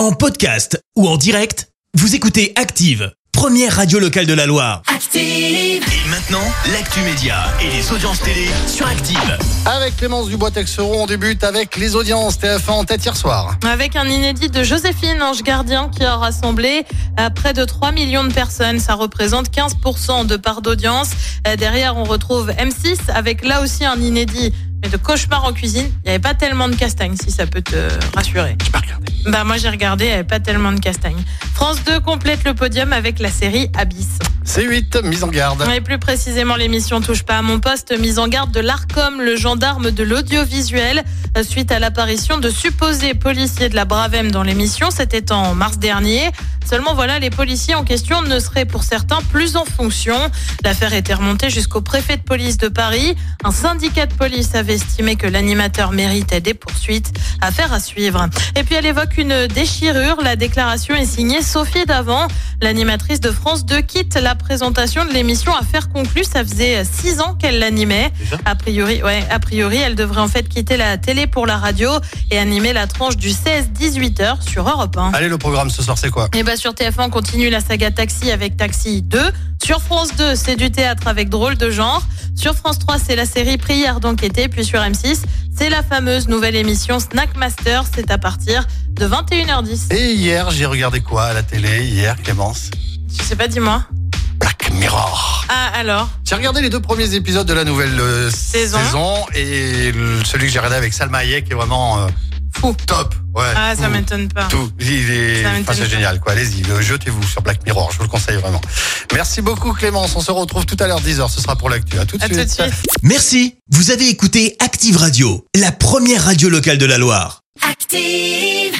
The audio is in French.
En podcast ou en direct, vous écoutez Active, première radio locale de la Loire. Active. Et maintenant, l'actu média et les audiences télé sur Active. Avec Clémence Dubois-Texeron, on débute avec les audiences TF1 en tête hier soir. Avec un inédit de Joséphine Ange Gardien qui a rassemblé euh, près de 3 millions de personnes. Ça représente 15% de part d'audience. Euh, Derrière, on retrouve M6 avec là aussi un inédit. Mais de cauchemar en cuisine, il n'y avait pas tellement de castagne, si ça peut te rassurer. J'ai pas regardé. Bah moi j'ai regardé, il n'y avait pas tellement de castagne. France 2 complète le podium avec la série Abyss. C8, mise en garde. Et plus précisément, l'émission Touche pas à mon poste, mise en garde de l'ARCOM, le gendarme de l'audiovisuel, suite à l'apparition de supposés policiers de la Bravem dans l'émission. C'était en mars dernier. Seulement voilà, les policiers en question ne seraient pour certains plus en fonction. L'affaire était remontée jusqu'au préfet de police de Paris. Un syndicat de police avait estimé que l'animateur méritait des poursuites. Affaire à suivre. Et puis elle évoque une déchirure. La déclaration est signée Sophie Davant. L'animatrice de France 2 quitte la présentation de l'émission Affaire conclue. Ça faisait six ans qu'elle l'animait. A priori, ouais, a priori, elle devrait en fait quitter la télé pour la radio et animer la tranche du 16-18 heures sur Europe 1. Allez, le programme ce soir, c'est quoi? Et bah sur TF1 on continue la saga Taxi avec Taxi 2. Sur France 2, c'est du théâtre avec drôle de genre. Sur France 3, c'est la série Prière d'enquêter. Puis sur M6, c'est la fameuse nouvelle émission Snack Master. C'est à partir de 21h10. Et hier, j'ai regardé quoi à la télé? Hier, Clémence? Je sais pas, dis-moi. Black Mirror. Ah alors J'ai regardé les deux premiers épisodes de la nouvelle euh, Saison. et le- celui que j'ai regardé avec Salma Hayek est vraiment euh, Fou. top. Ouais. Ah, ça Tout. m'étonne pas. Tout. Il est- Ça enfin, c'est pas. génial, quoi. Allez-y, le- jetez-vous sur Black Mirror. Je vous le conseille vraiment. Merci beaucoup, Clémence. On se retrouve tout à l'heure 10h. Ce sera pour l'actu. À tout de À tout de suite. Merci, vous avez écouté Active Radio, la première radio locale de la Loire. Active.